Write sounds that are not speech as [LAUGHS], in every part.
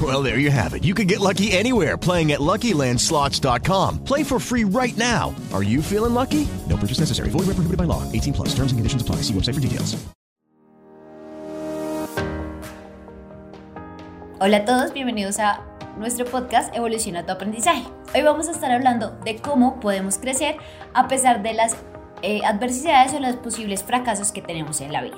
Well, there you have it. You can get lucky anywhere playing at LuckyLandSlots.com. Play for free right now. Are you feeling lucky? No purchase necessary. Void where prohibited by law. 18 plus. Terms and conditions apply. See website for details. Hola a todos, bienvenidos a nuestro podcast Evoluciona tu aprendizaje. Hoy vamos a estar hablando de cómo podemos crecer a pesar de las eh, adversidades o los posibles fracasos que tenemos en la vida.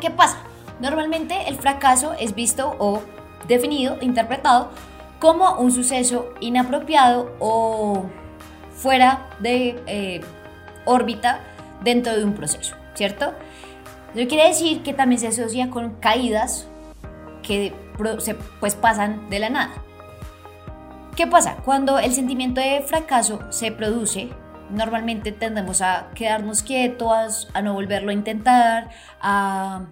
¿Qué pasa? Normalmente el fracaso es visto o definido, interpretado como un suceso inapropiado o fuera de eh, órbita dentro de un proceso, ¿cierto? Eso quiere decir que también se asocia con caídas que se, pues pasan de la nada. ¿Qué pasa? Cuando el sentimiento de fracaso se produce, normalmente tendemos a quedarnos quietos, a no volverlo a intentar, a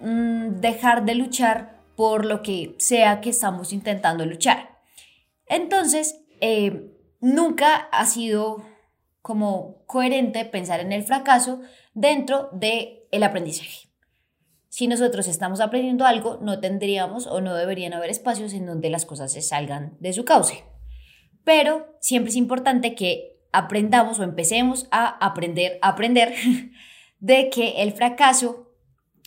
mm, dejar de luchar por lo que sea que estamos intentando luchar. Entonces, eh, nunca ha sido como coherente pensar en el fracaso dentro del el aprendizaje. Si nosotros estamos aprendiendo algo, no tendríamos o no deberían haber espacios en donde las cosas se salgan de su cauce. Pero siempre es importante que aprendamos o empecemos a aprender a aprender [LAUGHS] de que el fracaso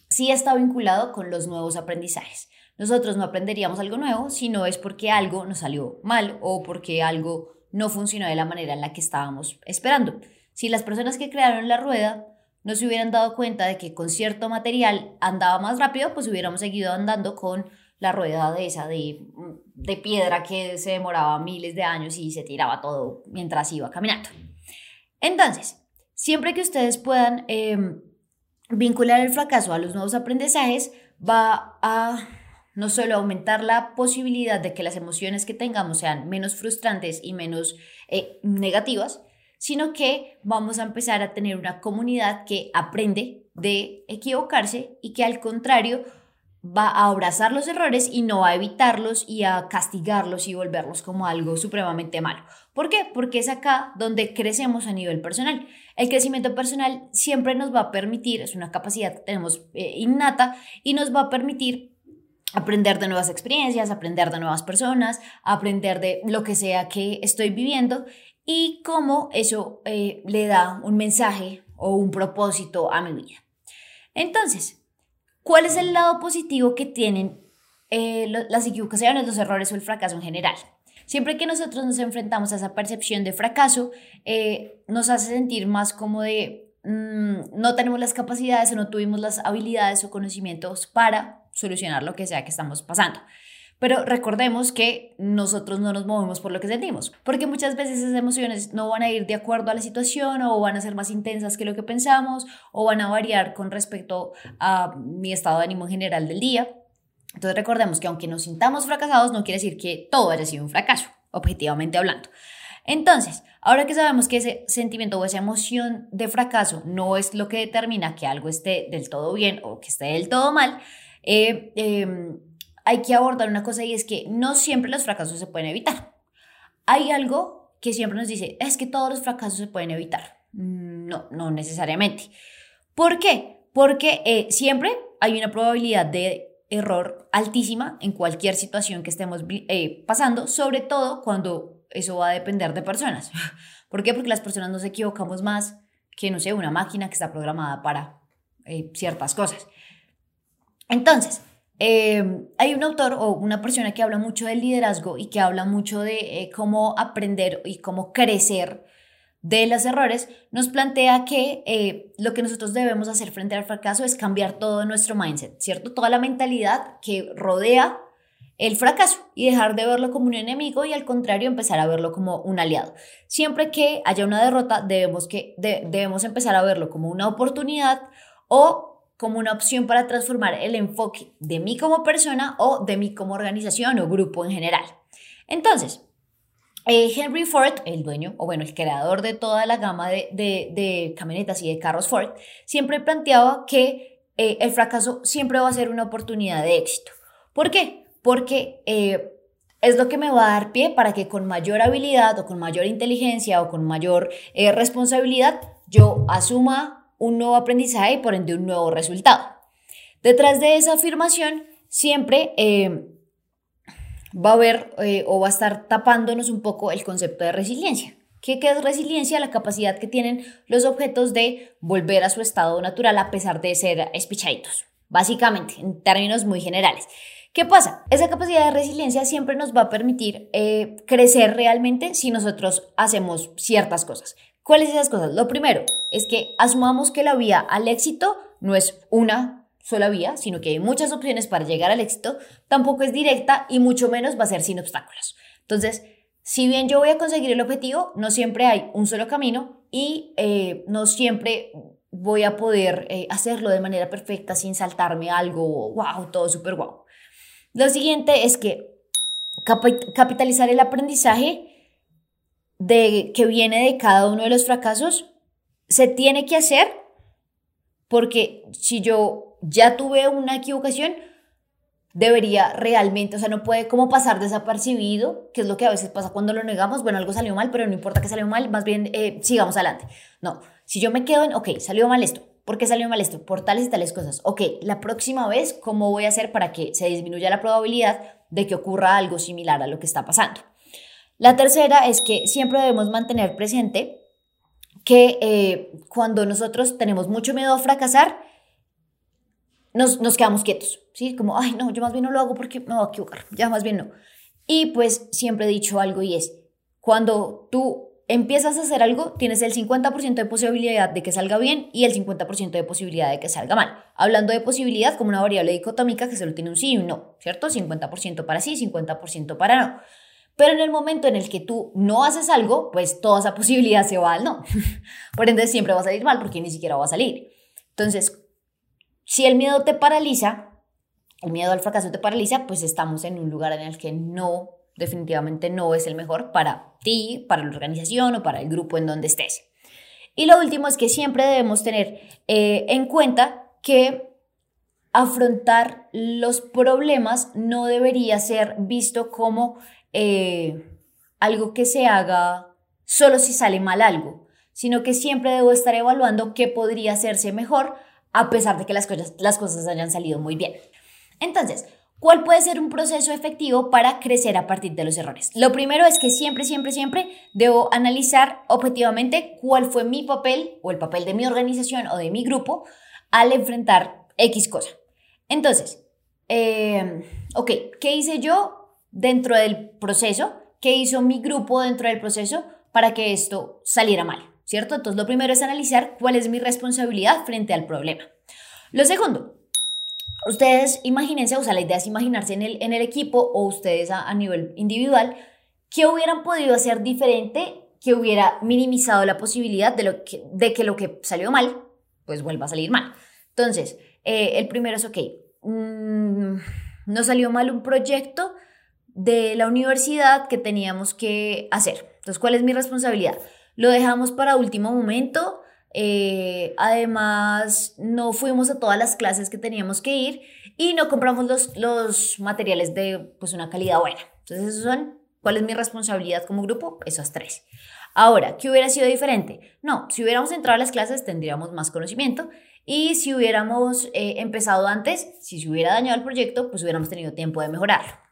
sí está vinculado con los nuevos aprendizajes. Nosotros no aprenderíamos algo nuevo si no es porque algo nos salió mal o porque algo no funcionó de la manera en la que estábamos esperando. Si las personas que crearon la rueda no se hubieran dado cuenta de que con cierto material andaba más rápido, pues hubiéramos seguido andando con la rueda de esa de, de piedra que se demoraba miles de años y se tiraba todo mientras iba caminando. Entonces, siempre que ustedes puedan em, vincular el fracaso a los nuevos aprendizajes, va a no solo aumentar la posibilidad de que las emociones que tengamos sean menos frustrantes y menos eh, negativas, sino que vamos a empezar a tener una comunidad que aprende de equivocarse y que al contrario va a abrazar los errores y no a evitarlos y a castigarlos y volverlos como algo supremamente malo. ¿Por qué? Porque es acá donde crecemos a nivel personal. El crecimiento personal siempre nos va a permitir, es una capacidad que tenemos eh, innata y nos va a permitir aprender de nuevas experiencias, aprender de nuevas personas, aprender de lo que sea que estoy viviendo y cómo eso eh, le da un mensaje o un propósito a mi vida. Entonces, ¿cuál es el lado positivo que tienen eh, las equivocaciones, los errores o el fracaso en general? Siempre que nosotros nos enfrentamos a esa percepción de fracaso, eh, nos hace sentir más como de mm, no tenemos las capacidades o no tuvimos las habilidades o conocimientos para solucionar lo que sea que estamos pasando. Pero recordemos que nosotros no nos movemos por lo que sentimos, porque muchas veces esas emociones no van a ir de acuerdo a la situación o van a ser más intensas que lo que pensamos o van a variar con respecto a mi estado de ánimo en general del día. Entonces recordemos que aunque nos sintamos fracasados, no quiere decir que todo haya sido un fracaso, objetivamente hablando. Entonces, ahora que sabemos que ese sentimiento o esa emoción de fracaso no es lo que determina que algo esté del todo bien o que esté del todo mal, eh, em, hay que abordar una cosa y es que no siempre los fracasos se pueden evitar. Hay algo que siempre nos dice, es que todos los fracasos se pueden evitar. No, no necesariamente. ¿Por qué? Porque eh, siempre hay una probabilidad de error altísima en cualquier situación que estemos eh, pasando, sobre todo cuando eso va a depender de personas. [LAUGHS] ¿Por qué? Porque las personas nos equivocamos más que, no sé, una máquina que está programada para ciertas cosas. Entonces, eh, hay un autor o una persona que habla mucho del liderazgo y que habla mucho de eh, cómo aprender y cómo crecer de los errores, nos plantea que eh, lo que nosotros debemos hacer frente al fracaso es cambiar todo nuestro mindset, ¿cierto? Toda la mentalidad que rodea el fracaso y dejar de verlo como un enemigo y al contrario empezar a verlo como un aliado. Siempre que haya una derrota debemos, que, debemos empezar a verlo como una oportunidad o como una opción para transformar el enfoque de mí como persona o de mí como organización o grupo en general. Entonces, eh, Henry Ford, el dueño, o bueno, el creador de toda la gama de, camionetas y de carros Ford, siempre planteaba que eh, el fracaso siempre va a ser una oportunidad de éxito. ¿Por qué? Porque eh, es lo que me va a dar pie para que con mayor habilidad o con mayor inteligencia o con mayor responsabilidad yo asuma un nuevo aprendizaje y por ende un nuevo resultado. Detrás de esa afirmación siempre va a haber eh, o va a estar tapándonos un poco el concepto de resiliencia. ¿Qué, ¿Qué, es resiliencia? La capacidad que tienen los objetos de volver a su estado natural a pesar de ser espichaditos. Básicamente, en términos muy generales. ¿Qué pasa? Esa capacidad de resiliencia siempre nos va a permitir eh, crecer realmente si nosotros hacemos ciertas cosas. ¿Cuáles esas cosas? Lo primero es que asumamos que la vía al éxito no es una sola vía, sino que hay muchas opciones para llegar al éxito, tampoco es directa y mucho menos va a ser sin obstáculos. Entonces, si bien yo voy a conseguir el objetivo, no siempre hay un solo camino y eh, no siempre voy a poder eh, hacerlo de manera perfecta sin saltarme algo, wow, todo súper wow. Lo siguiente es que capitalizar el aprendizaje de, que viene de cada uno de los fracasos se tiene que hacer porque si yo ya tuve una equivocación, debería realmente, o sea, no puede como pasar desapercibido, que es lo que a veces pasa cuando lo negamos, bueno, algo salió mal, pero no importa que salió mal, más bien eh, sigamos adelante. No, si yo me quedo en, ok, salió mal esto, ¿por qué salió mal esto? Por tales y tales cosas. Ok, la próxima vez, ¿cómo voy a hacer para que se disminuya la probabilidad de que ocurra algo similar a lo que está pasando? La tercera es que siempre debemos mantener presente que eh, cuando nosotros tenemos mucho miedo a fracasar, nos, quedamos quietos, ¿sí? Como, ay, no, yo más bien no lo hago porque me voy a equivocar, ya más bien no. Y pues siempre he dicho algo y es, cuando tú empiezas a hacer algo, tienes el 50% de posibilidad de que salga bien y el 50% de posibilidad de que salga mal. Hablando de posibilidad como una variable dicotómica que solo tiene un sí y un no, ¿cierto? 50% para sí, 50% para no. Pero en el momento en el que tú no haces algo, pues toda esa [LAUGHS] posibilidad se va al no. [LAUGHS] Por ende, siempre va a salir mal porque ni siquiera va a salir. Entonces, si el miedo te paraliza, el miedo al fracaso te paraliza, pues estamos en un lugar en el que no, definitivamente no es el mejor para ti, para la organización o para el grupo en donde estés. Y lo último es que siempre debemos tener eh, en cuenta que afrontar los problemas no debería ser visto como eh, algo que se haga solo si sale mal algo, sino que siempre debo estar evaluando qué podría hacerse mejor a pesar de que las cosas, las cosas hayan salido muy bien. Entonces, ¿cuál puede ser un proceso efectivo para crecer a partir de los errores? Lo primero es que siempre, siempre, siempre debo analizar objetivamente cuál fue mi papel o el papel de mi organización o de mi grupo al enfrentar X cosa. Entonces, eh, ok, ¿qué hice yo dentro del proceso? ¿Qué hizo mi grupo dentro del proceso para que esto saliera mal? ¿cierto? Entonces, lo primero es analizar cuál es mi responsabilidad frente al problema. Lo segundo, ustedes imagínense, o sea, la idea es imaginarse en el, en el equipo o ustedes a, nivel individual, qué hubieran podido hacer diferente que hubiera minimizado la posibilidad de, lo que, de que lo que salió mal, pues vuelva a salir mal. Entonces, eh, el primero es, ok, mm, no salió mal un proyecto de la universidad que teníamos que hacer. Entonces, ¿cuál es mi responsabilidad? lo dejamos para último momento. Eh, además, no fuimos a todas las clases que teníamos que ir y no compramos los, los materiales de pues, una calidad buena. Entonces, esos son, ¿cuál es mi responsabilidad como grupo? Esos tres. Ahora, ¿qué hubiera sido diferente? No, si hubiéramos entrado a las clases tendríamos más conocimiento y si hubiéramos eh, empezado antes, si se hubiera dañado el proyecto, pues hubiéramos tenido tiempo de mejorarlo.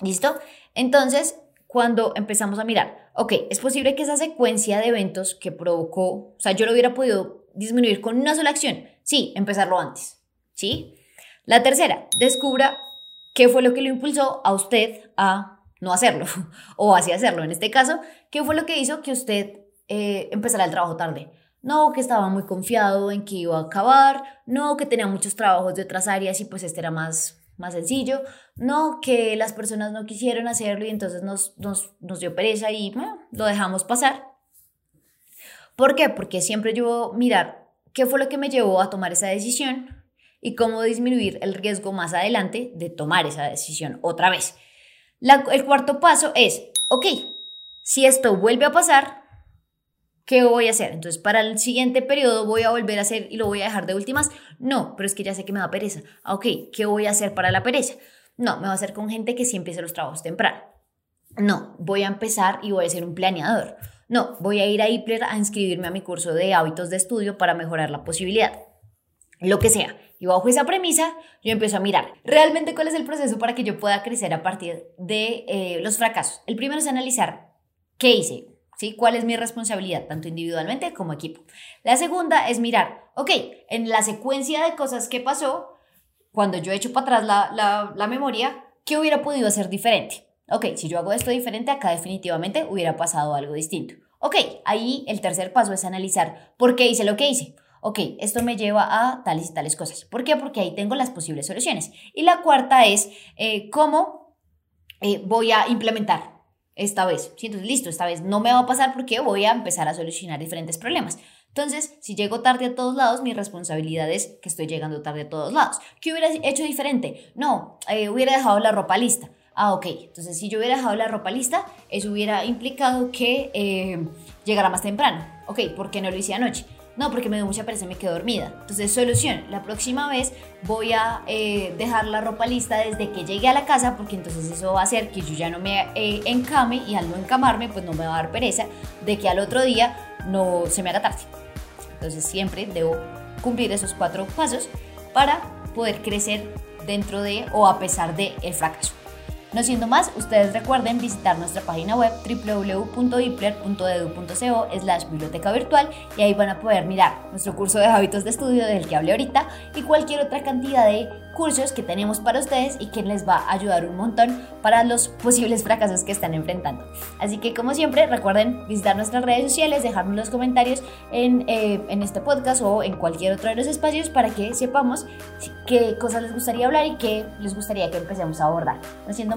¿Listo? Entonces, cuando empezamos a mirar, ok, es posible que esa secuencia de eventos que provocó, o sea, yo lo hubiera podido disminuir con una sola acción. Sí, empezarlo antes. ¿Sí? La tercera, descubra qué fue lo que lo impulsó a usted a no hacerlo [LAUGHS] o así hacerlo. En este caso, ¿qué fue lo que hizo que usted eh, empezar el trabajo tarde. No, que estaba muy confiado en que iba a acabar. No, que tenía muchos trabajos de otras áreas y pues este era más, más sencillo. No, que las personas no quisieron hacerlo y entonces nos, nos, nos dio pereza y lo dejamos pasar. ¿Por qué? Porque siempre yo mirar qué fue lo que me llevó a tomar esa decisión y cómo disminuir el riesgo más adelante de tomar esa decisión otra vez. el cuarto paso es, ok, si esto vuelve a pasar, ¿qué voy a hacer? Entonces, para el siguiente periodo voy a volver a hacer y lo voy a dejar de últimas. No, pero es que ya sé que me da pereza. Ah, ok, ¿qué voy a hacer para la pereza? No, me va a hacer con gente que sí empiece los trabajos temprano. No, voy a empezar y voy a ser un planeador. No, voy a ir a IPLER a inscribirme a mi curso de hábitos de estudio para mejorar la posibilidad. Lo que sea. Y bajo esa premisa, yo empiezo a mirar realmente cuál es el proceso para que yo pueda crecer a partir de eh, los fracasos. El primero es analizar qué hice, ¿sí? ¿Cuál es mi responsabilidad, tanto individualmente como equipo? La segunda es mirar, ok, en la secuencia de cosas que pasó, cuando yo echo para atrás la, la memoria, ¿qué hubiera podido hacer diferente? Ok, si yo hago esto diferente, acá definitivamente hubiera pasado algo distinto. Ok, ahí el tercer paso es analizar por qué hice lo que hice. Ok, esto me lleva a tales y tales cosas. ¿Por qué? Porque ahí tengo las posibles soluciones. Y la cuarta es eh, cómo eh, voy a implementar esta vez. ¿Sí? Entonces, listo, esta vez no me va a pasar porque voy a empezar a solucionar diferentes problemas. Entonces, si llego tarde a todos lados, mi responsabilidad es que estoy llegando tarde a todos lados. ¿Qué hubiera hecho diferente? No, eh, hubiera dejado la ropa lista. Ah, ok. Entonces, si yo hubiera dejado la ropa lista, eso hubiera implicado que eh, llegara más temprano. Ok, ¿por qué no lo hice anoche? No, porque me dio mucha pereza y me quedé dormida. Entonces, solución. La próxima vez voy a eh, dejar la ropa lista desde que llegue a la casa, porque entonces eso va a hacer que yo ya no me eh, encame y al no encamarme, pues no me va a dar pereza de que al otro día no se me haga tarde. Entonces, siempre debo cumplir esos cuatro pasos para poder crecer dentro de o a pesar de fracaso. No siendo más, ustedes recuerden visitar nuestra página web www.ipler.edu.co slash biblioteca virtual y ahí van a poder mirar nuestro curso de hábitos de estudio del que hablé ahorita y cualquier otra cantidad de cursos que tenemos para ustedes y que les va a ayudar un montón para los posibles fracasos que están enfrentando. Así que como siempre, recuerden visitar nuestras redes sociales, dejarnos los comentarios en, eh, en este podcast o en cualquier otro de los espacios para que sepamos qué cosas les gustaría hablar y qué les gustaría que empecemos a abordar. No siendo